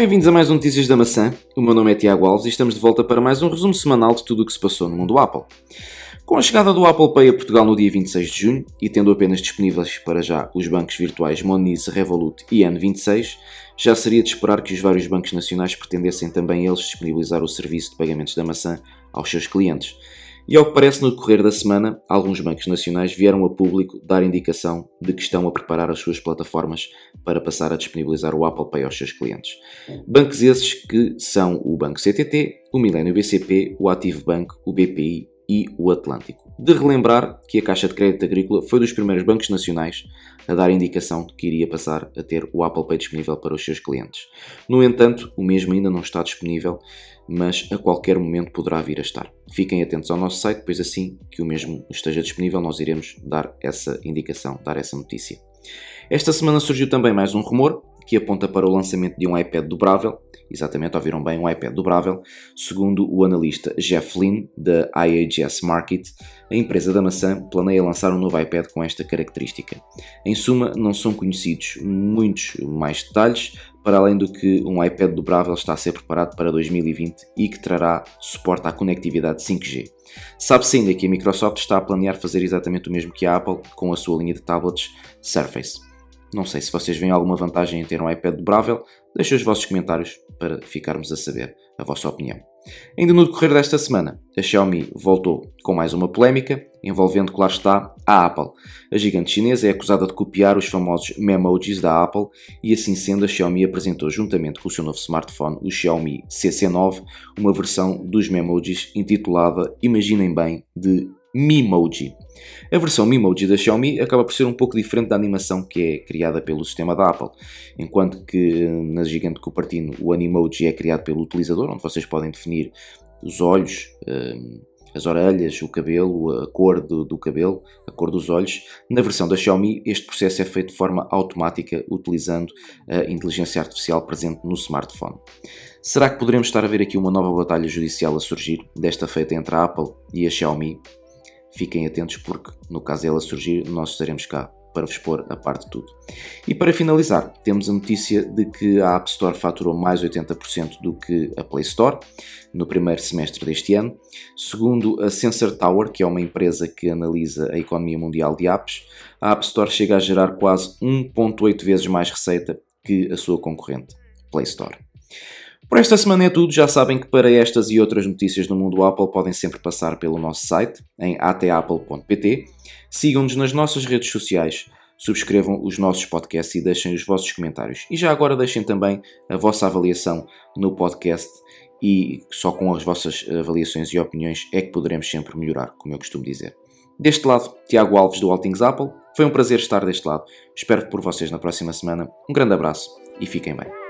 Bem-vindos a mais um Notícias da Maçã. O meu nome é Tiago Alves e estamos de volta para mais um resumo semanal de tudo o que se passou no mundo Apple. Com a chegada do Apple Pay a Portugal no dia 26 de junho e tendo apenas disponíveis para já os bancos virtuais Monese, Revolut e N26, já seria de esperar que os vários bancos nacionais pretendessem também eles disponibilizar o serviço de pagamentos da maçã aos seus clientes. E ao que parece, no decorrer da semana, alguns bancos nacionais vieram a público dar indicação de que estão a preparar as suas plataformas para passar a disponibilizar o Apple Pay aos seus clientes. Bancos esses que são o Banco CTT, o Milênio BCP, o Ativo Banco, o BPI e o Atlântico. De relembrar que a Caixa de Crédito Agrícola foi dos primeiros bancos nacionais a dar indicação de que iria passar a ter o Apple Pay disponível para os seus clientes. No entanto, o mesmo ainda não está disponível, mas a qualquer momento poderá vir a estar. Fiquem atentos ao nosso site, pois assim que o mesmo esteja disponível, nós iremos dar essa indicação, dar essa notícia. Esta semana surgiu também mais um rumor que aponta para o lançamento de um iPad dobrável. Exatamente, ouviram bem, um iPad dobrável. Segundo o analista Jeff Lynn, da IAGS Market, a empresa da maçã planeia lançar um novo iPad com esta característica. Em suma, não são conhecidos muitos mais detalhes, para além do que um iPad dobrável está a ser preparado para 2020 e que trará suporte à conectividade 5G. Sabe-se ainda que a Microsoft está a planear fazer exatamente o mesmo que a Apple com a sua linha de tablets Surface. Não sei se vocês veem alguma vantagem em ter um iPad dobrável, deixem os vossos comentários para ficarmos a saber a vossa opinião. Ainda no decorrer desta semana, a Xiaomi voltou com mais uma polémica, envolvendo, claro está, a Apple. A gigante chinesa é acusada de copiar os famosos memojis da Apple e, assim sendo, a Xiaomi apresentou juntamente com o seu novo smartphone, o Xiaomi CC9, uma versão dos memojis intitulada, imaginem bem, de Memoji. A versão Memoji da Xiaomi acaba por ser um pouco diferente da animação que é criada pelo sistema da Apple, enquanto que na gigante Cupertino o Animoji é criado pelo utilizador, onde vocês podem definir os olhos, hum, as orelhas, o cabelo, a cor do, do, cabelo, a cor dos olhos. Na versão da Xiaomi, este processo é feito de forma automática, utilizando a inteligência artificial presente no smartphone. Será que poderemos estar a ver aqui uma nova batalha judicial a surgir, desta feita entre a Apple e a Xiaomi? Fiquem atentos porque, no caso dela surgir, nós estaremos cá para vos pôr a parte de tudo. E para finalizar, temos a notícia de que a App Store faturou mais 80% do que a Play Store no primeiro semestre deste ano. Segundo a Sensor Tower, que é uma empresa que analisa a economia mundial de apps, a App Store chega a gerar quase 1,8 vezes mais receita que a sua concorrente, Play Store. Por esta semana é tudo. Já sabem que para estas e outras notícias do mundo Apple podem sempre passar pelo nosso site em atapple.pt. Sigam-nos nas nossas redes sociais, subscrevam os nossos podcasts e deixem os vossos comentários. E já agora deixem também a vossa avaliação no podcast e só com as vossas avaliações e opiniões é que poderemos sempre melhorar, como eu costumo dizer. Deste lado, Tiago Alves do Altings Apple. Foi um prazer estar deste lado. Espero por vocês na próxima semana. Um grande abraço e fiquem bem.